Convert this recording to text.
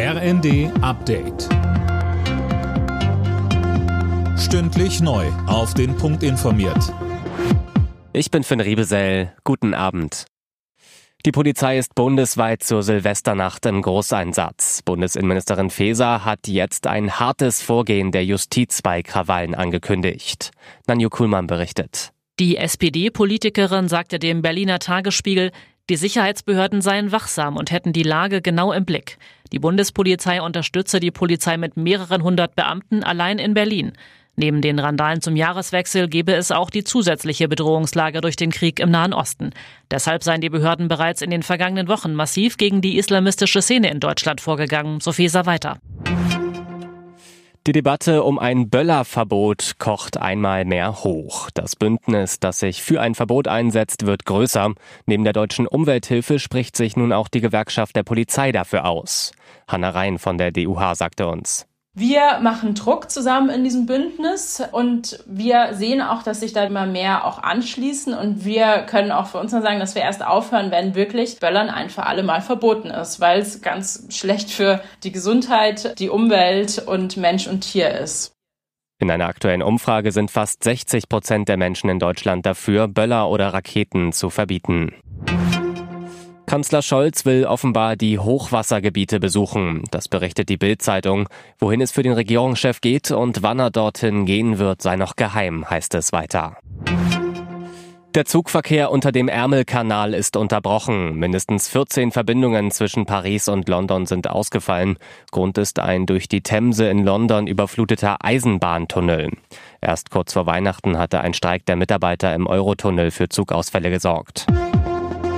RND Update. Stündlich neu. Auf den Punkt informiert. Ich bin Finn Riebesell. Guten Abend. Die Polizei ist bundesweit zur Silvesternacht im Großeinsatz. Bundesinnenministerin Faeser hat jetzt ein hartes Vorgehen der Justiz bei Krawallen angekündigt. Nanju Kuhlmann berichtet. Die SPD-Politikerin sagte dem Berliner Tagesspiegel, die Sicherheitsbehörden seien wachsam und hätten die Lage genau im Blick. Die Bundespolizei unterstütze die Polizei mit mehreren hundert Beamten allein in Berlin. Neben den Randalen zum Jahreswechsel gebe es auch die zusätzliche Bedrohungslage durch den Krieg im Nahen Osten. Deshalb seien die Behörden bereits in den vergangenen Wochen massiv gegen die islamistische Szene in Deutschland vorgegangen, so Feser weiter. Die Debatte um ein Böllerverbot kocht einmal mehr hoch. Das Bündnis, das sich für ein Verbot einsetzt, wird größer. Neben der deutschen Umwelthilfe spricht sich nun auch die Gewerkschaft der Polizei dafür aus. Hanna Rhein von der DUH sagte uns. Wir machen Druck zusammen in diesem Bündnis und wir sehen auch, dass sich da immer mehr auch anschließen und wir können auch für uns nur sagen, dass wir erst aufhören, wenn wirklich Böllern ein für alle Mal verboten ist, weil es ganz schlecht für die Gesundheit, die Umwelt und Mensch und Tier ist. In einer aktuellen Umfrage sind fast 60 Prozent der Menschen in Deutschland dafür, Böller oder Raketen zu verbieten. Kanzler Scholz will offenbar die Hochwassergebiete besuchen. Das berichtet die Bild-Zeitung. Wohin es für den Regierungschef geht und wann er dorthin gehen wird, sei noch geheim, heißt es weiter. Der Zugverkehr unter dem Ärmelkanal ist unterbrochen. Mindestens 14 Verbindungen zwischen Paris und London sind ausgefallen. Grund ist ein durch die Themse in London überfluteter Eisenbahntunnel. Erst kurz vor Weihnachten hatte ein Streik der Mitarbeiter im Eurotunnel für Zugausfälle gesorgt.